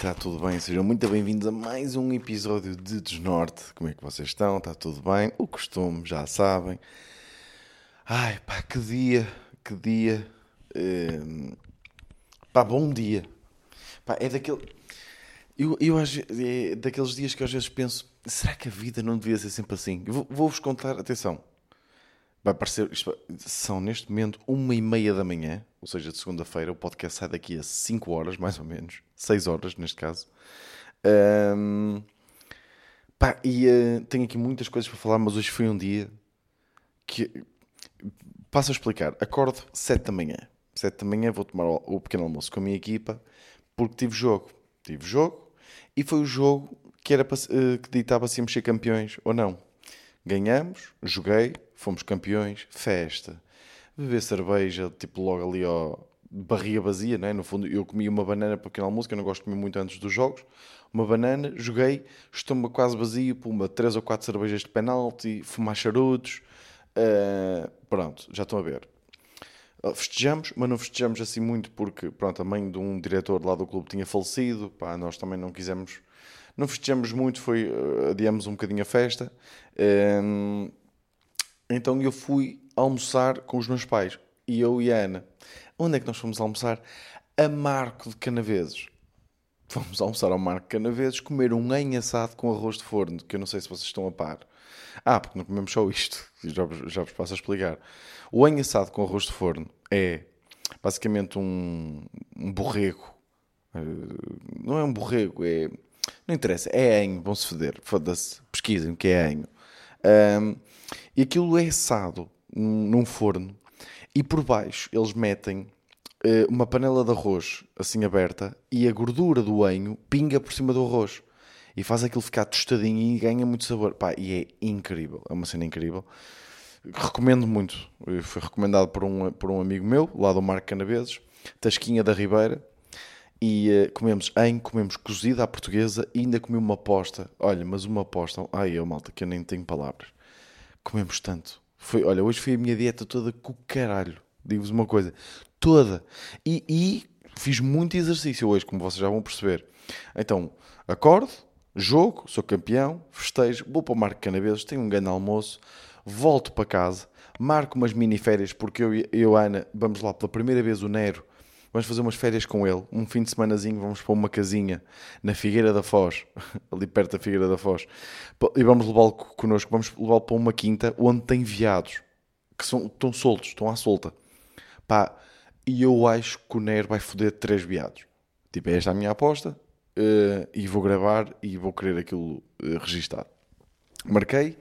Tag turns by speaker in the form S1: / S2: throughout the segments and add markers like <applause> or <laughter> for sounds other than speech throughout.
S1: está tudo bem? Sejam muito bem-vindos a mais um episódio de Desnorte. Como é que vocês estão? Está tudo bem? O costume, já sabem. Ai, pá, que dia, que dia. Hum, pá, bom dia. Pá, é daquele. Eu, eu ve- é daqueles dias que às vezes penso: será que a vida não devia ser sempre assim? Eu vou- Vou-vos contar, atenção. Vai parecer, são neste momento uma e meia da manhã, ou seja, de segunda-feira. O podcast sai daqui a 5 horas, mais ou menos, 6 horas neste caso. Ahm, pá, e eh, tenho aqui muitas coisas para falar, mas hoje foi um dia que passo a explicar. Acordo 7 da manhã. 7 da manhã vou tomar o, pequeno almoço com a minha equipa porque tive jogo. Tive jogo e foi o jogo que, era para, eh, que ditava se íamos ser campeões ou não. Ganhamos, joguei, fomos campeões, festa, beber cerveja, tipo logo ali ao barriga vazia, né? no fundo eu comi uma banana para o pequeno almoço, que eu não gosto de comer muito antes dos jogos, uma banana, joguei, estômago quase vazio, puma, três ou quatro cervejas de penalti, fumar charutos, eh, pronto, já estão a ver. Uh, Festejamos, mas não festejamos assim muito porque, pronto, a mãe de um diretor lá do clube tinha falecido, pá, nós também não quisemos, não festejamos muito, foi, uh, adiamos um bocadinho a festa. Um, então eu fui almoçar com os meus pais, e eu e a Ana. Onde é que nós fomos almoçar? A Marco de Canaveses. Fomos almoçar ao Marco de Canaveses, comer um em assado com arroz de forno, que eu não sei se vocês estão a par. Ah, porque não comemos só isto, <laughs> já, já vos passo a explicar. O em assado com arroz de forno é basicamente um, um borrego. Eh, Não é um borrego, é. Não interessa, é enho, vão-se foder, foda-se, pesquisem o que é enho. Ahm, e aquilo é assado num, forno e por baixo eles metem eh, uma panela de arroz assim aberta e a gordura do enho pinga por cima do arroz e faz aquilo ficar tostadinho e ganha muito sabor. Pá, e é incrível, é uma cena incrível. Recomendo muito. Eh, Foi recomendado por um, por um amigo meu, lá do Marco Canaveses, Tasquinha da Ribeira. E eh, comemos em, comemos cozida à portuguesa e ainda comi uma aposta. Olha, mas uma aposta. Ai, eu, malta, que eu nem tenho palavras. Comemos tanto. Foi, olha, hoje foi a minha dieta toda com caralho. Digo-vos uma coisa. Toda. E, e fiz muito exercício hoje, como vocês já vão perceber. Então, acordo, jogo, sou campeão, festejo, vou para o Marco Canaveses, tenho um grande almoço, volto para casa, marco umas mini férias, porque eu e eu, a Ana, vamos lá pela primeira vez o Nero, vamos fazer umas férias com ele, um fim de semanazinho, vamos para uma casinha na Figueira da Foz, <laughs> ali perto da Figueira da Foz, e vamos levá-lo co- connosco, vamos levá-lo para uma quinta onde tem veados, que são, estão soltos, estão à solta. Pá, e eu acho que o Nero vai foder três viados. Tipo, é esta a minha aposta. eh, e vou gravar e vou querer aquilo eh, registado. Marquei.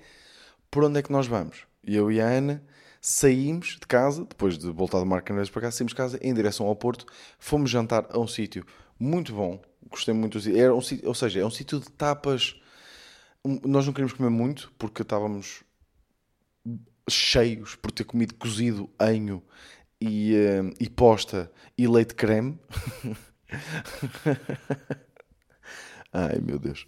S1: Por onde é que nós vamos? Eu e a Ana saímos de casa, depois de voltar do Marco Canaveses para cá, saímos de casa em direção ao Porto. Fomos jantar a um sítio muito bom. Gostei muito do. Era um sítio, ou seja, é um sítio de tapas. Um, Nós não queríamos comer muito porque estávamos cheios por ter comido cozido enho e, eh, e posta e leite creme. <laughs> Ai meu Deus.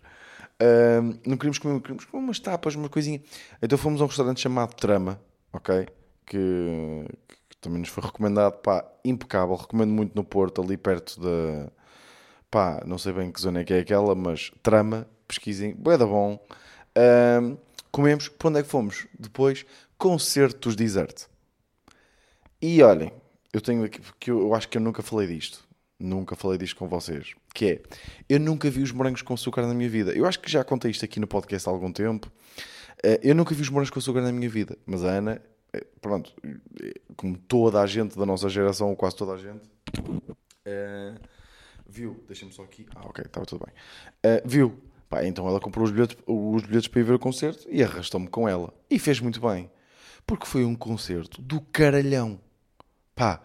S1: Ahm, não queríamos comer, queríamos comer umas tapas, uma coisinha. Então fomos a um restaurante chamado Trama, ok? Que, que também nos foi recomendado, pá, impecável. Recomendo muito no Porto, ali perto da. pá, não sei bem que zona é que é aquela, mas Trama, pesquisem, bué da bom. Comemos, para onde é que fomos? Depois, concertos desert. E olhem, eu tenho aqui, porque eu, eu acho que eu nunca falei disto. Nunca falei disto com vocês. Que é, eu nunca vi os morangos com açúcar na minha vida. Eu acho que já contei isto aqui no podcast há algum tempo. Eh, Eu nunca vi os morangos com açúcar na minha vida. Mas a Ana, pronto, eh, como toda a gente da nossa geração, ou quase toda a gente, eh, viu, deixa-me só aqui. Ah, ok, estava tudo bem. Eh, viu, pá, então ela comprou os bilhetes, os bilhetes para ir ver o concerto e arrastou-me com ela. E fez muito bem. Porque foi um concerto do caralhão. Pá,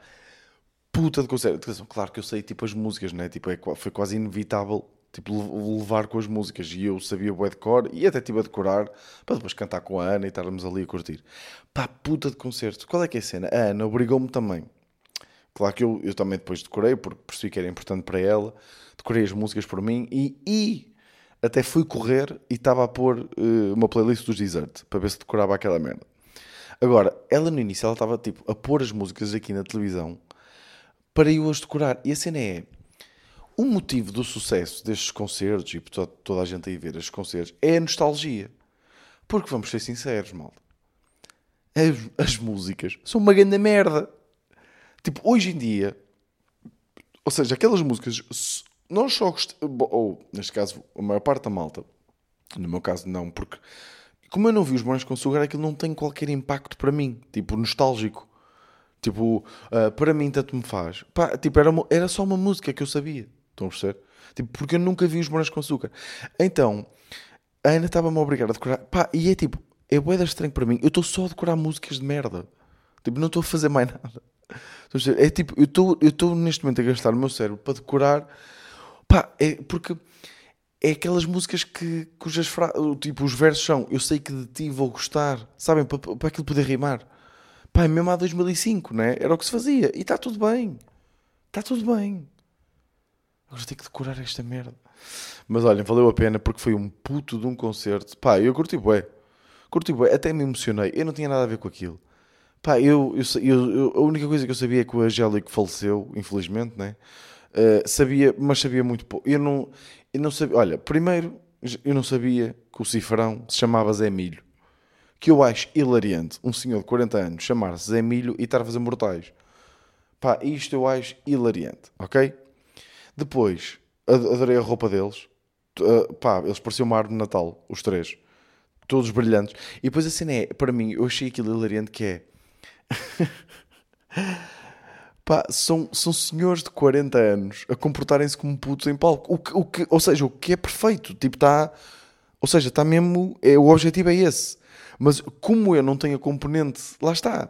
S1: puta de concerto. Claro que eu sei tipo as músicas, né? Tipo, é, foi quase inevitável tipo, le- levar com as músicas. E eu sabia bué cor e até tive a decorar para depois cantar com a Ana e estarmos ali a curtir. Pá, puta de concerto. Qual é que é a cena? A Ana obrigou-me também. Claro que eu, eu também depois decorei, porque percebi que era importante para ela. Decorei as músicas por mim e, e até fui correr e estava a pôr eh, uma playlist dos Desert para ver se decorava aquela merda. Agora, ela no início ela estava tipo a pôr as músicas aqui na televisão para eu as decorar. E a cena é: o motivo do sucesso destes concertos e toda, toda a gente aí ver estes concertos é a nostalgia. Porque vamos ser sinceros, malta. As, as músicas são uma grande merda. Tipo, hoje em dia, ou seja, aquelas músicas, nós só gostamos, ou neste caso, a maior parte da malta, no meu caso não, porque como eu não vi os Morangos com Açúcar, aquilo não tem qualquer impacto para mim, tipo, nostálgico. Tipo, uh, para mim tanto me faz. Pá, tipo, era, uma, era só uma música que eu sabia. Estão a perceber? Tipo, porque eu nunca vi os Morangos com Açúcar. Então, a Ana estava-me a obrigar a decorar. Pá, e é tipo, é boeda estranho para mim. Eu estou só a decorar músicas de merda. Tipo, não estou a fazer mais <laughs> nada. É tipo, eu estou eu estou neste momento a gastar o meu cérebro para decorar. Pá, é porque é aquelas músicas que cujas fra... tipo, os versos são eu sei que de ti vou gostar, sabem? Para, para aquilo poder rimar. Pá, é mesmo há 2005, né? Era o que se fazia. E está tudo bem. Está tudo bem. Agora tenho que decorar esta merda. Mas olhem, valeu a pena porque foi um puto de um concerto. Pá, eu curti bué. Curti bué. Até me emocionei. Eu não tinha nada a ver com aquilo. Pá, eu, eu, eu, a única coisa que eu sabia é que o Angélico faleceu, infelizmente, né? Uh, sabia, mas sabia muito pouco. Eu não, eu não sabia. Olha, primeiro, eu não sabia que o cifrão se chamava Zé Milho que eu acho hilariante um senhor de 40 anos chamar-se Zé Milho e estar a fazer mortais. Pá, isto eu acho hilariante, ok? Depois, adorei a roupa deles. Uh, pá, eles pareciam uma árvore de Natal, os três. Todos brilhantes. E depois a cena é, para mim, eu achei aquilo hilariante que é... <laughs> pá, são, são senhores de 40 anos a comportarem-se como putos em palco. O que, o que, ou seja, o que é perfeito. Tipo, está... Ou seja, está mesmo... É, o objetivo é esse mas como eu não tenho a componente, lá está.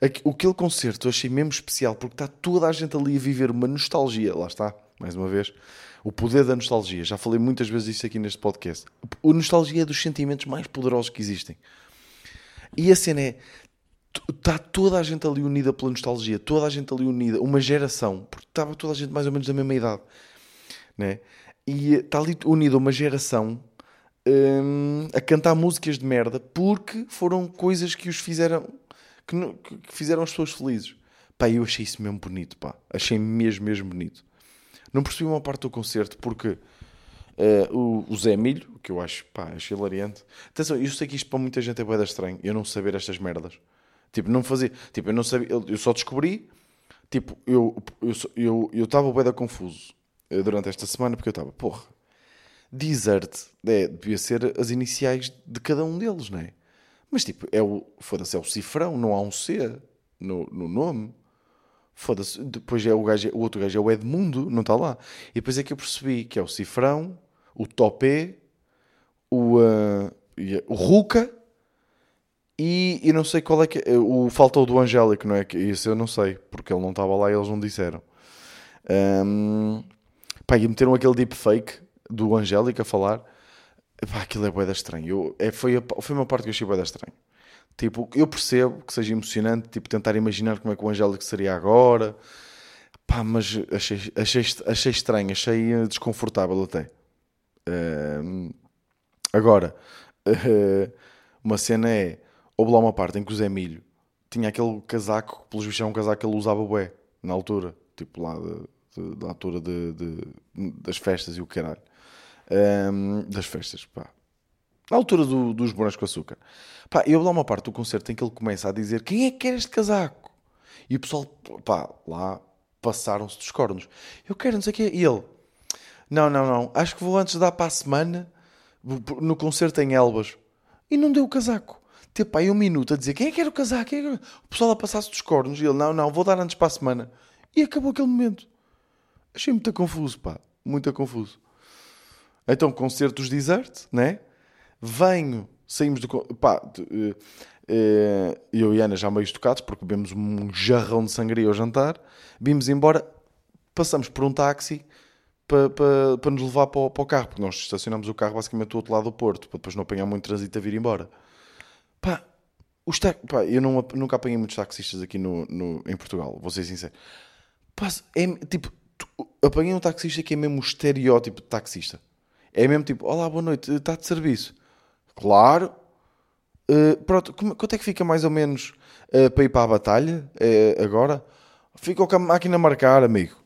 S1: Aquele concerto eu achei mesmo especial porque está toda a gente ali a viver uma nostalgia. Lá está, mais uma vez. O poder da nostalgia. Já falei muitas vezes isso aqui neste podcast. A nostalgia é dos sentimentos mais poderosos que existem. E a cena é. Está toda a gente ali unida pela nostalgia. Toda a gente ali unida. Uma geração. Porque estava toda a gente mais ou menos da mesma idade. Né? E está ali unida uma geração um, a cantar músicas de merda porque foram coisas que os fizeram que, que, fizeram as pessoas felizes. Pá, eu achei isso mesmo bonito, pá. Achei mesmo, mesmo bonito. Não percebi uma parte do concerto porque uh, o, o Zé Milho, que eu acho, pá, achei hilariante. Atenção, eu sei que isto para muita gente é boeda estranho, eu não saber estas merdas. Tipo, não fazia, tipo, eu não sabia, eu só descobri, tipo, eu estava eu, eu, eu boeda confuso uh, durante esta semana porque eu estava, porra, Desert é, devia ser as iniciais de cada um deles, não é? Mas tipo, é o, foda-se, é o cifrão, não há um C no, no nome. Foda-se, depois é o, gajo, o outro gajo é o Edmundo, não está lá. E depois é que eu percebi que é o cifrão, o Topé, o, uh, o Ruka e, e não sei qual é que é. O do Angélico, não é? Isso eu não sei, porque ele não estava lá e eles não disseram. Um, pá, e meteram aquele deepfake do Angélica a falar, pá, aquilo é boeda estranho. Eu, é, foi, a, foi uma parte que eu achei boeda estranho. Tipo, eu percebo que seja emocionante, tipo, tentar imaginar como é que o Angélico seria agora, pá, mas achei, achei, achei estranho, achei desconfortável até. Uh, agora, uh, <laughs> uma cena é, houve lá uma parte em que o Zé Milho tinha aquele casaco, pelos bichos é um casaco que ele usava bué, na altura, tipo lá de, de, da altura de, das festas e o caralho um, das festas, pá. Na altura do, dos morangos com açúcar. Pá, eu lá uma parte do concerto em que ele começa a dizer quem é que quer este casaco? E o pessoal, pá, lá passaram-se dos cornos. Eu quero, não sei o quê. E ele, não, não, não, acho que vou antes dar para a semana no concerto em Elbas. E não deu o casaco. Teve pá, aí um minuto a dizer quem é que quer o casaco? É o pessoal a passar-se dos cornos. E ele, não, não, vou dar antes para a semana. E acabou aquele momento. Achei muito confuso, pá. Muito confuso. Então, concertos desert, né? Venho, saímos do. Pá, uh, uh, eu e Ana já meio tocados, porque bebemos um jarrão de sangria ao jantar. Vimos embora, passamos por um táxi para, para, nos levar para o, o, carro, porque nós estacionamos o carro basicamente do outro lado do Porto, para depois não apanhar muito trânsito a vir embora. Pá, os ta... Pá eu não, nunca apanhei muitos taxistas aqui no, no, em Portugal, vou ser sincero. Pá, é, tipo, apanhei um taxista que é mesmo o estereótipo de taxista. É mesmo tipo, olá, boa noite, está de serviço? Claro. Uh, pronto, como, quanto é que fica mais ou menos uh, para ir para a batalha uh, agora? Fica com a máquina a marcar, amigo.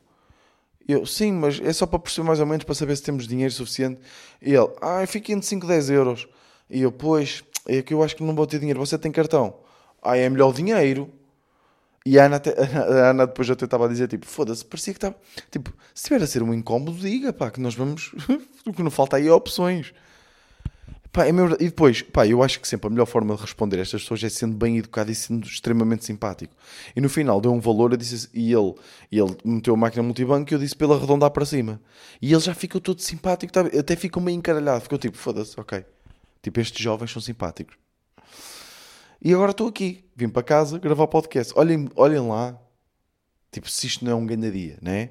S1: Eu, sim, mas é só para perceber mais ou menos, para saber se temos dinheiro suficiente. E ele, ah, fica entre 5 e 10 euros. E eu, pois, é que eu acho que não vou ter dinheiro. Você tem cartão? Ah, é melhor o dinheiro. E a Ana, até- <laughs> a Ana depois até estava a dizer, tipo, foda-se, parecia que estava... Tipo, se estiver a ser um incómodo, diga, pá, que nós vamos... <laughs> o que não falta aí é opções. Pá, é mesmo- E depois, pá, eu acho que sempre a melhor forma de responder a estas pessoas é sendo bem educado e sendo extremamente simpático. E no final deu um valor, eu disse, e ele, e ele meteu a máquina multibanco e eu disse ele arredondar para cima. E ele já ficou todo simpático, tá? até ficou meio encaralhado, ficou tipo, foda-se, ok. Tipo, estes jovens são simpáticos. E agora estou aqui, vim para casa gravar o podcast. Olhem, olhem lá, tipo, se isto não é um grande dia, né?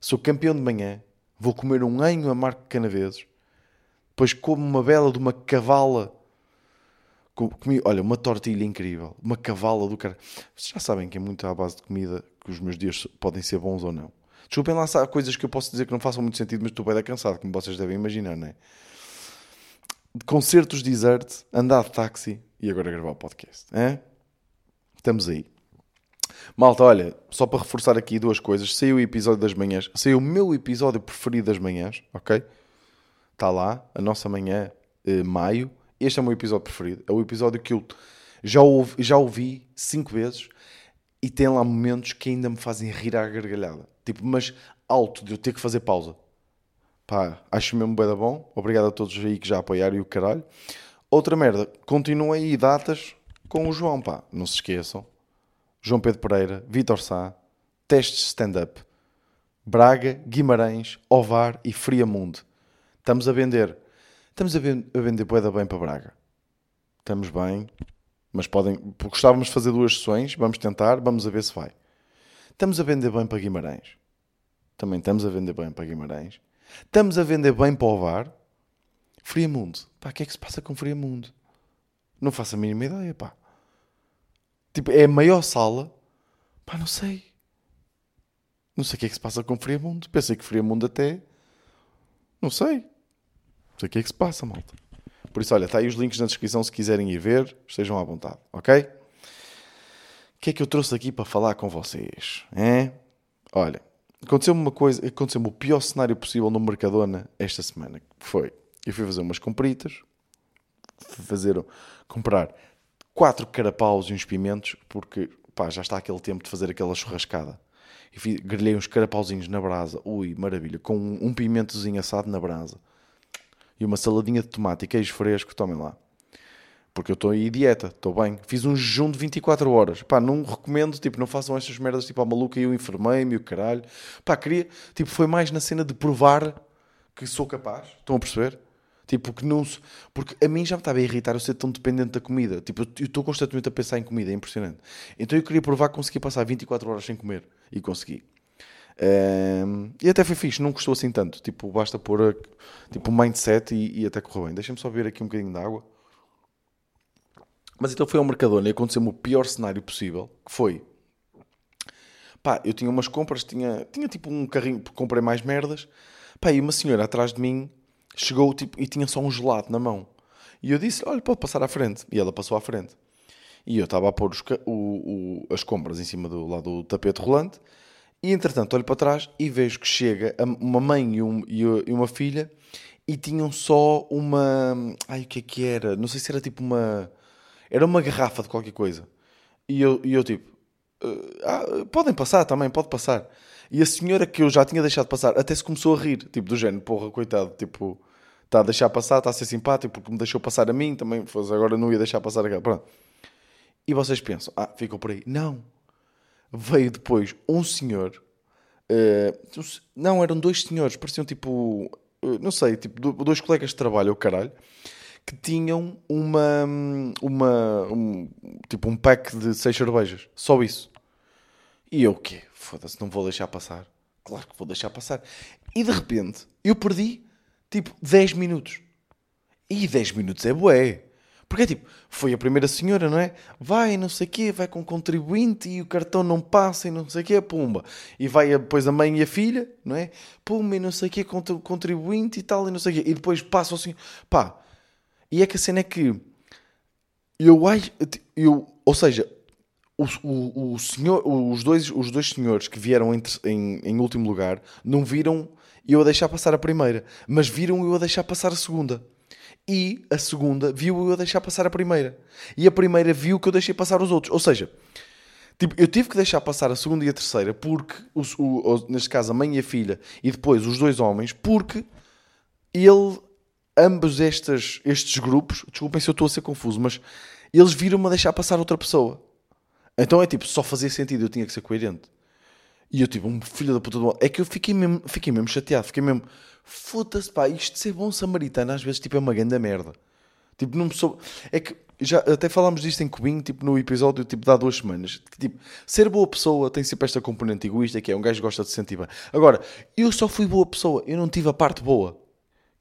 S1: Sou campeão de manhã, vou comer um anho a Marco Canaveses, depois como uma bela de uma cavala. Co- Comi, olha, uma tortilha incrível, uma cavala do cara. Vocês já sabem que é muito à base de comida que os meus dias podem ser bons ou não. Desculpem lá há coisas que eu posso dizer que não façam muito sentido, mas estou bem cansado, como vocês devem imaginar, não é? Concertos desert, andar de táxi e agora gravar o podcast. É? Estamos aí. Malta, olha, só para reforçar aqui duas coisas. Saiu o episódio das manhãs. Saiu o meu episódio preferido das manhãs, ok? Está lá, a nossa manhã, eh, maio. Este é o meu episódio preferido. É o episódio que eu já ouvi, já ouvi cinco vezes e tem lá momentos que ainda me fazem rir à gargalhada. Tipo, mas alto, de eu ter que fazer pausa. Pá, acho mesmo bem da bom. Obrigado a todos aí que já apoiaram e o caralho. Outra merda, continuem aí datas com o João, pá. Não se esqueçam. João Pedro Pereira, Vitor Sá, testes stand-up, Braga, Guimarães, Ovar e Friamundo. Estamos a vender. Estamos a, ven- a vender boeda bem para Braga. Estamos bem. Mas podem. Gostávamos de fazer duas sessões. Vamos tentar. Vamos a ver se vai. Estamos a vender bem para Guimarães. Também estamos a vender bem para Guimarães. Estamos a vender bem para Ovar. Friamundo. Pá, o que é que se passa com Friamundo? Não faço a mínima ideia, pá. Tipo, é a maior sala. Pá, não sei. Não sei o que é que se passa com Friamundo. Pensei que Friamundo até... Não sei. O que é que se passa, malta. Por isso, olha, está aí os links na descrição se quiserem ir ver. Estejam à vontade, ok? O que é que eu trouxe aqui para falar com vocês? É? Olha, aconteceu-me uma coisa... Aconteceu-me o pior cenário possível no Mercadona esta semana. Que foi... Eu fui fazer umas compritas. Fazer... Comprar quatro carapaus e uns pimentos, porque pá, já está aquele tempo de fazer aquela churrascada. E grelhei uns carapauzinhos na brasa, ui, maravilha, com um pimentozinho assado na brasa e uma saladinha de tomate e queijo fresco, tomem lá. Porque eu estou aí dieta, estou bem. Fiz um jejum de 24 horas. Pá, não recomendo, tipo, não façam estas merdas tipo à maluca e eu enfermei-me o caralho. Pá, queria, tipo, foi mais na cena de provar que sou capaz. Estão a perceber? Tipo, que não. Porque a mim já me estava a irritar eu ser tão dependente da comida. Tipo, eu- estou constantemente a pensar em comida, é impressionante. Então eu queria provar que conseguia passar 24 horas sem comer. E consegui. Ehm, e até foi fixe, não custou assim tanto. Tipo, basta pôr tipo, um mindset e, e até correu bem. Deixa-me só ver aqui um bocadinho de água. Mas então foi ao Mercadona e aconteceu-me o pior cenário possível, que foi... Pá, eu tinha umas compras, tinha, tinha tipo um carrinho, comprei mais merdas. Pá, e uma senhora atrás de mim chegou tipo, e tinha só um gelado na mão. E eu disse, olha, pode passar à frente. E ela passou à frente. E eu estava a pôr os o- o- as compras em cima do, lá do tapete rolante. E entretanto olho para trás e vejo que chega uma mãe e, um- e uma filha e tinham só uma. Ai, o que é que era? Não sei se era tipo uma. Era uma garrafa de qualquer coisa. E eu, e eu tipo. "Ah, podem passar também, pode passar. E a senhora que eu já tinha deixado passar até se começou a rir, tipo, do género, porra, coitado, tipo, está a deixar passar, está a ser simpático porque me deixou passar a mim, também, agora não ia deixar passar aquela. Pronto. E vocês pensam, ah, ficou por aí. Não. Veio depois um senhor, eh, não, eram dois senhores, pareciam tipo, eh, não sei, tipo, do- dois colegas de trabalho, o caralho, que tinham uma, uma, um, tipo, um pack de seis cervejas, só isso. E eu o quê? Foda-se, não vou deixar passar. Claro que vou deixar passar. E de repente, eu perdi, tipo, 10 minutos. E 10 minutos é bué. Porque é tipo, foi a primeira senhora, não é? Vai, não sei o quê, vai com contribuinte e o cartão não passa e não sei o quê, pumba. E vai depois a mãe e a filha, não é? Pumba e não sei o quê, contri- contribuinte e tal e não sei o quê. E depois passa assim, pá. E é que a cena é que eu acho, eu, ou seja, o, o, o senhor, os, dois, os dois senhores que vieram em, em, em último lugar não viram eu a deixar passar a primeira, mas viram eu a deixar passar a segunda. E a segunda viu eu deixar passar a primeira. E a primeira viu que eu deixei passar os outros. Ou seja, tipo, eu tive que deixar passar a segunda e a terceira porque, o, o, neste caso, a mãe e a filha, e depois os dois homens, porque ele, ambos estes, estes grupos, desculpem se eu estou a ser confuso, mas eles viram-me a deixar passar outra pessoa. Então é tipo, só fazia sentido, eu tinha que ser coerente. E eu tipo, um filho da puta do mal. É que eu fiquei mesmo, fiquei mesmo chateado, fiquei mesmo, foda-se pá, isto de ser bom samaritano às vezes tipo é uma grande merda. Tipo, não me sou... É que já até falámos disto em Cubinho, tipo no episódio tipo de há duas semanas. Tipo, ser boa pessoa tem sempre esta componente egoísta que é um gajo que gosta de se sentir bem. Agora, eu só fui boa pessoa, eu não tive a parte boa.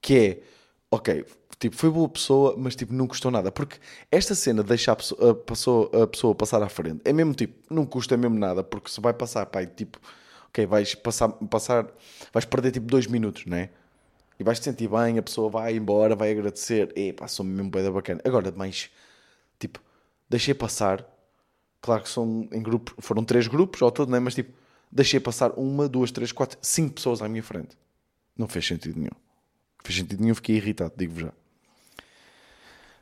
S1: Que é, ok, Tipo, foi boa pessoa, mas tipo, não custou nada. Porque esta cena de deixar a pessoa, a pessoa, a pessoa passar à frente é mesmo tipo, não custa mesmo nada, porque se vai passar, pai, tipo, ok, vais passar, passar vais perder tipo dois minutos, né? E vais te sentir bem, a pessoa vai embora, vai agradecer, e passou-me mesmo bem da bacana. Agora, mais, tipo, deixei passar, claro que são em grupo, foram três grupos ao todo, né? Mas tipo, deixei passar uma, duas, três, quatro, cinco pessoas à minha frente. Não fez sentido nenhum. Não fez sentido nenhum, fiquei irritado, digo-vos já.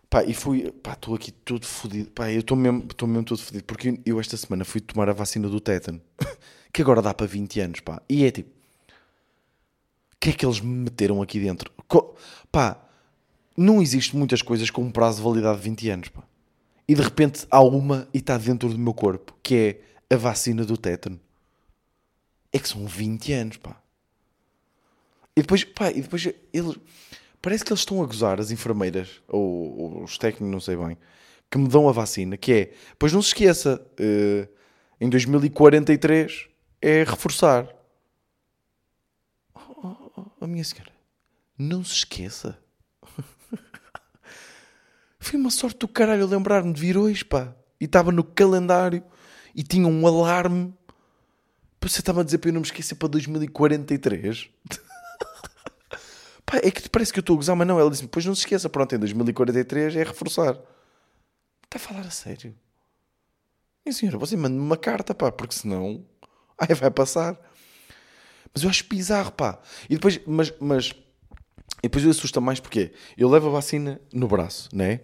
S1: Pá, e fui, pá, estou aqui todo fodido. Pá, eu estou mesmo, mesmo todo fodido. Porque eu esta semana fui tomar a vacina do tétano. <laughs> que agora dá para 20 anos, pá. E é tipo... O que é que eles me meteram aqui dentro? Co pá, não existe muitas coisas com um prazo de validade de 20 anos, pá. E de repente há uma e está dentro do meu corpo. Que é a vacina do tétano. É que são 20 anos, pá. E depois, pá, e depois eles Parece que eles estão a gozar, as enfermeiras, ou, ou os técnicos, não sei bem, que me dão a vacina, que é, pois não se esqueça, uh, em 2043 é reforçar. Oh, oh, oh, a minha senhora, não se esqueça. <laughs> Foi uma sorte do caralho lembrar-me de vir hoje, pá. E estava no calendário e tinha um alarme. Você estava a dizer para eu não me esquecer para 2043. <laughs> Pá, é que parece que eu estou a gozar, mas não. Ela disse-me, pois não se esqueça, pronto, em 2043 é reforçar. Está a falar a sério? Minha senhora, você manda-me uma carta, pá, porque senão... <laughs> Aí vai passar. Mas eu acho bizarro, pá. E depois, mas, mas... E depois eu assusta mais porque eu levo a vacina no braço, né?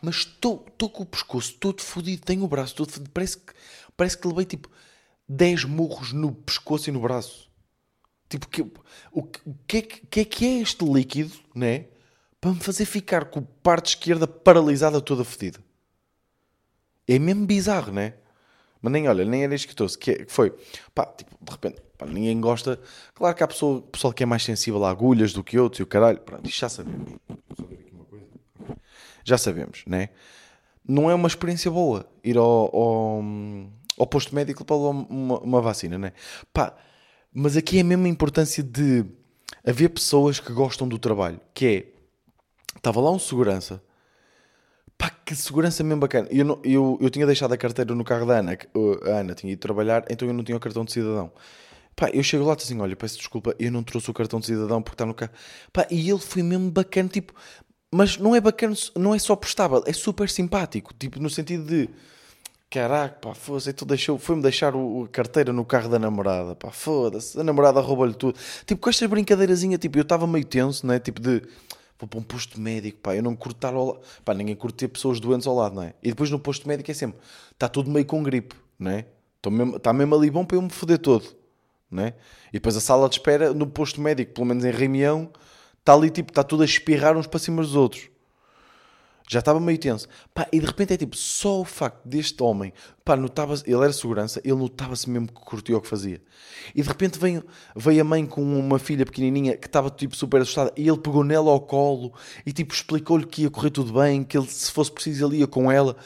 S1: Mas estou com o pescoço todo fodido, tenho o braço todo fodido. Parece que, parece que levei tipo 10 murros no pescoço e no braço. Tipo, que, o que, que, é que é este líquido, né? Para me fazer ficar com a parte esquerda paralisada toda fodida. É mesmo bizarro, né? Mas nem, olha, nem era isto que, que foi. Pá, tipo, de repente, pá, ninguém gosta. Claro que há pessoa, pessoal que é mais sensível a agulhas do que outros e o caralho. Pronto, isto já sabemos. Já sabemos, né? Não é uma experiência boa ir ao, ao, ao posto médico para uma, uma vacina, né? Pá, mas aqui é mesmo a importância de haver pessoas que gostam do trabalho. Que é, estava lá um segurança. Pá, que segurança mesmo bacana. Eu, não, eu, eu tinha deixado a carteira no carro da Ana. A Ana tinha ido trabalhar, então eu não tinha o cartão de cidadão. Pá, eu chego lá e assim, olha, peço desculpa, eu não trouxe o cartão de cidadão porque está no carro. Pá, e ele foi mesmo bacana, tipo... Mas não é bacana, não é só prestável, é super simpático. Tipo, no sentido de Caraca, pá, foda-se, tu deixou, foi-me deixar o, a carteira no carro da namorada, pá, foda-se, a namorada roubou-lhe tudo. Tipo, com esta brincadeirazinha, tipo, eu estava meio tenso, né? Tipo de, vou para um posto médico, pá, eu não curto estar ao lado, pá, ninguém curte pessoas doentes ao lado, não é? E depois no posto médico é sempre, está tudo meio com gripe, não é? Está mesmo, tá mesmo ali bom para eu me foder todo, não é? E depois a sala de espera no posto médico, pelo menos em reunião, está ali, tipo, está tudo a espirrar uns para cima dos outros já estava meio tenso. Pá, e de repente é tipo, só o facto deste homem, pá, notava ele era segurança, ele notava-se mesmo que curtia o que fazia. E de repente veio, veio a mãe com uma filha pequenininha que estava tipo super assustada e ele pegou nela ao colo e tipo explicou-lhe que ia correr tudo bem, que ele se fosse preciso ele ia com ela.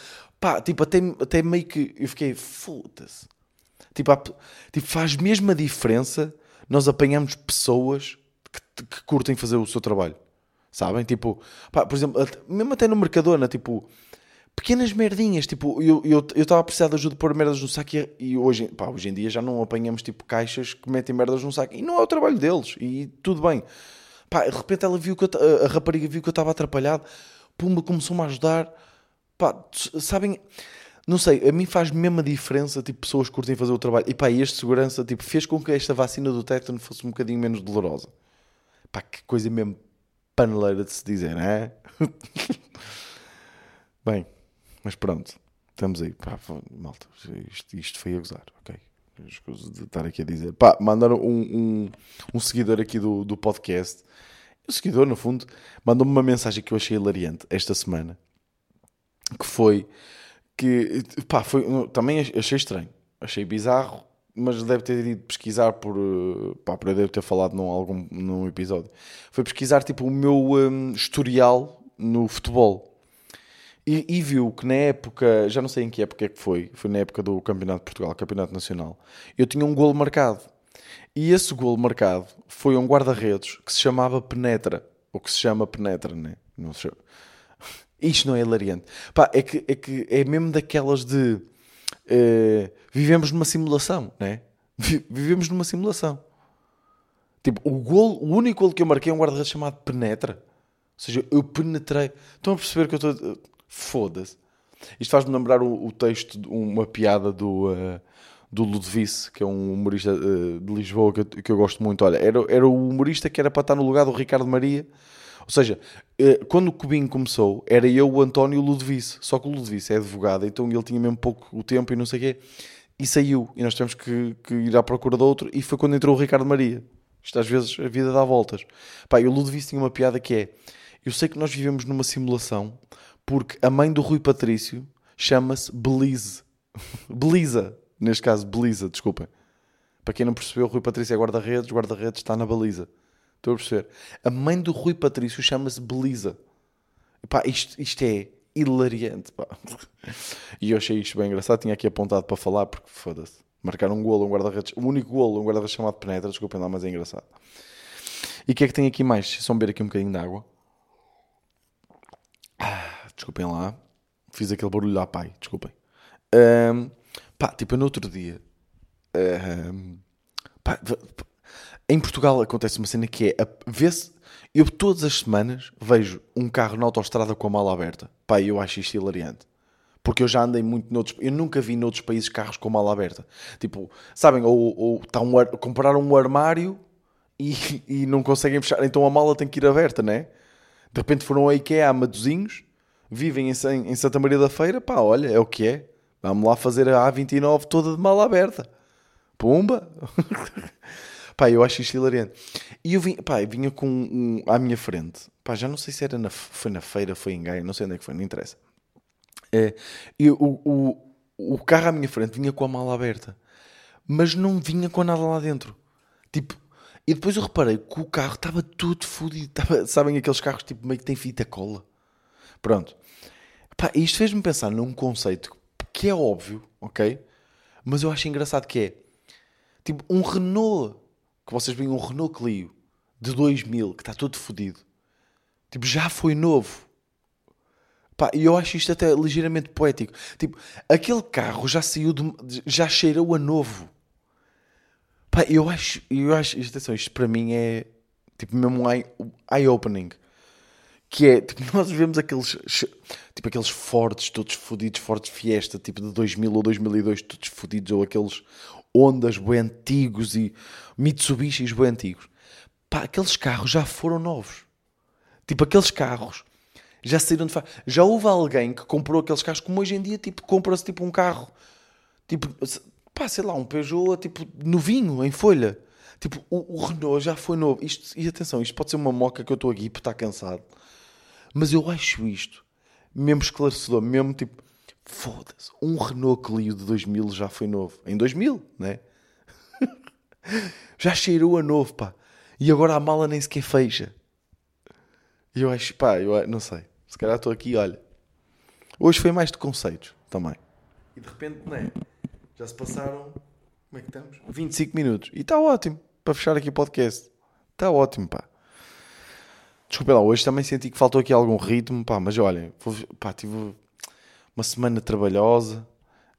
S1: Pá, tipo, até, até meio que eu fiquei, foda-se. Tipo, tipo, faz mesmo a diferença nós apanhamos pessoas que, que curtem fazer o seu trabalho. Sabem? Tipo, pá, por exemplo, mesmo até no Mercadona, tipo, pequenas merdinhas. Tipo, eu estava eu, eu a precisar de ajuda por merdas no saco e, e, hoje, pá, hoje em dia já não apanhamos tipo caixas que metem merdas no saco. E não é o trabalho deles. E tudo bem. Pá, de repente ela viu que eu, a rapariga viu que eu estava atrapalhado. Pumba, começou-me a ajudar. Pá, sabem, Não sei, a mim faz mesmo a diferença, tipo, pessoas curtem fazer o trabalho. E pá, este segurança, tipo, fez com que esta vacina do tétano fosse um bocadinho menos dolorosa. Pá, que coisa mesmo paneleira de se dizer, é? <laughs> Bem, mas pronto, estamos aí. Pá, malta, isto, isto foi a gozar, ok? As coisas de estar aqui a dizer. Pá, mandaram um, um, um seguidor aqui do, do podcast. O seguidor, no fundo, mandou-me uma mensagem que eu achei hilariante esta semana. Que foi que, pá, foi, também achei estranho. Achei bizarro, mas deve ter ido pesquisar por. eh, Pá, para eu devo ter falado num, algum, num episódio. Foi pesquisar, tipo, o meu hum, historial no futebol. E, e viu que na época, já não sei em que época é que foi, foi na época do Campeonato de Portugal, Campeonato Nacional, eu tinha um golo marcado. E esse golo marcado foi um guarda-redes que se chamava Penetra, ou que se chama Penetra, né? Não sei. <laughs> Isto não é hilariante. Pá, é que é, que é mesmo daquelas de eh, vivemos numa simulação, né? Vi- Vivemos numa simulação. Tipo, o gol, o único gol que eu marquei é um guarda-redes chamado Penetra. Ou seja, eu penetrei. Estão a perceber que eu estou. Foda-se. Isto faz-me lembrar o, o texto, uma piada do, eh, do Ludovice, que é um humorista eh, de Lisboa que eu, que eu gosto muito. Olha, era, era o humorista que era para estar no lugar do Ricardo Maria. Ou seja, eh, quando o Cubinho começou, era eu, o António e o Ludovice. Só que o Ludovice é advogado, então ele tinha mesmo pouco o tempo e não sei o quê. E saiu. E nós tivemos que, que ir à procura de outro. E foi quando entrou o Ricardo Maria. Isto às vezes a vida dá voltas. Pá, e o Ludovice tinha uma piada que é: Eu sei que nós vivemos numa simulação porque a mãe do Rui Patrício chama-se Belize. <laughs> Belisa. Neste caso, Belisa, desculpem. Para quem não percebeu, Rui Patrício é guarda-redes, guarda-redes está na baliza. Estou a perceber. A mãe do Rui Patrício chama-se Belisa. Pá, isto, isto é hilariante. Pá. E eu achei isto bem engraçado. Tinha aqui apontado para falar, porque foda-se. Marcar um golo, um guarda-redes. O único golo, um guarda-redes chamado Penetra. Desculpem lá, mas é engraçado. E o que é que tem aqui mais? Só beber aqui um bocadinho de água. Ah, desculpem lá. Fiz aquele barulho lá, pai. Desculpem. Ahm, pá, tipo, no outro dia. ahm, pá, em Portugal acontece uma cena que é. Vê-se. Eu todas as semanas vejo um carro na autostrada com a mala aberta. Pá, eu acho isto hilariante. Porque eu já andei muito noutros... Eu nunca vi noutros países carros com mala aberta. Tipo, sabem, ou, ou tá um, ar- compraram um armário e, <laughs> e não conseguem fechar. Então a mala tem que ir aberta, né? De repente foram a IKEA a Matosinhos, vivem em, em Santa Maria da Feira, pá, olha, é o que é. Vamos lá fazer a A29 toda de mala aberta. Pumba! <laughs> pá, eu acho isto hilariante. E eu vim, pá, vinha com um, à minha frente, pá, já não sei se era na, foi na feira, foi em Gaia, não sei onde é que foi, não interessa. É, o, o, o carro à minha frente vinha com a mala aberta, mas não vinha com nada lá dentro. Tipo, e depois eu reparei que o carro estava tudo fodido. Estava, <laughs> sabem aqueles carros tipo meio que tem fita cola? Pronto. Pá, isto fez-me pensar num conceito que é óbvio, ok? Mas eu acho engraçado que é tipo um Renault, que vocês veem um Renault Clio de 2000 que está todo fodido. Tipo, já foi novo. E eu acho isto até ligeiramente poético. Tipo, aquele carro já saiu de, já cheirou a novo. Pá, eu acho, eu acho, atenção, isto para mim é tipo mesmo um eye- eye-opening. Que é, tipo, <laughs> nós vemos aqueles, tipo, aqueles Fords todos fodidos, Fords Fiesta, tipo de 2000 ou 2002, todos fodidos, ou aqueles Hondas bem antigos e Mitsubishis bem antigos. Pá, aqueles carros já foram novos. Tipo, aqueles carros já saíram de fa... Já houve alguém que comprou aqueles carros, como hoje em dia, tipo, compra-se tipo um carro, tipo, pá, sei lá, um Peugeot, tipo, novinho, em folha. Tipo, o, o Renault já foi novo. Isto, e atenção, isto pode ser uma moca que eu estou aqui por estar cansado. Mas eu acho isto mesmo esclarecedor, mesmo tipo, foda-se, um Renault Clio de 2000 já foi novo. Em 2000, né? <laughs> já cheirou a novo, pá. E agora a mala nem sequer fecha. E eu acho, pá, eu não sei. Se calhar estou aqui, olha. Hoje foi mais de conceitos também. E de repente, né? Já se passaram. Como é que estamos? 25 minutos. E está ótimo para fechar aqui o podcast. Está ótimo, pá. Desculpem lá, hoje também senti que faltou aqui algum ritmo, pá, mas olhem, vou- pá, tive uma semana trabalhosa,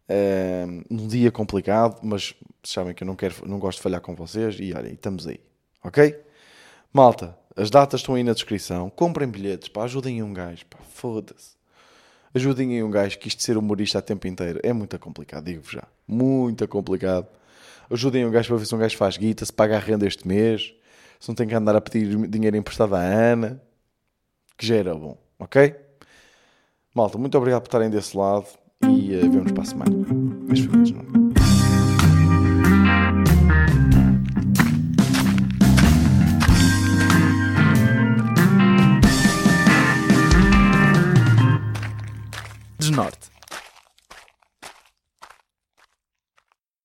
S1: eh, um dia complicado, mas sabem que eu não, quero, não gosto de falhar com vocês e olhem, estamos aí, ok? Malta, as datas estão aí na descrição, comprem bilhetes, pá, ajudem um gajo, pá, foda-se. Ajudem aí um gajo que isto de ser humorista a tempo inteiro é muito complicado, digo-vos já. Muito complicado. Ajudem um gajo para ver se um gajo faz guita, se paga a renda este mês, se não tem que andar a pedir dinheiro emprestado à Ana, que já era bom, ok? Malta, muito obrigado por estarem desse lado e eh, uh, vemos para a semana. Beijo, fiquem de novo. Norte.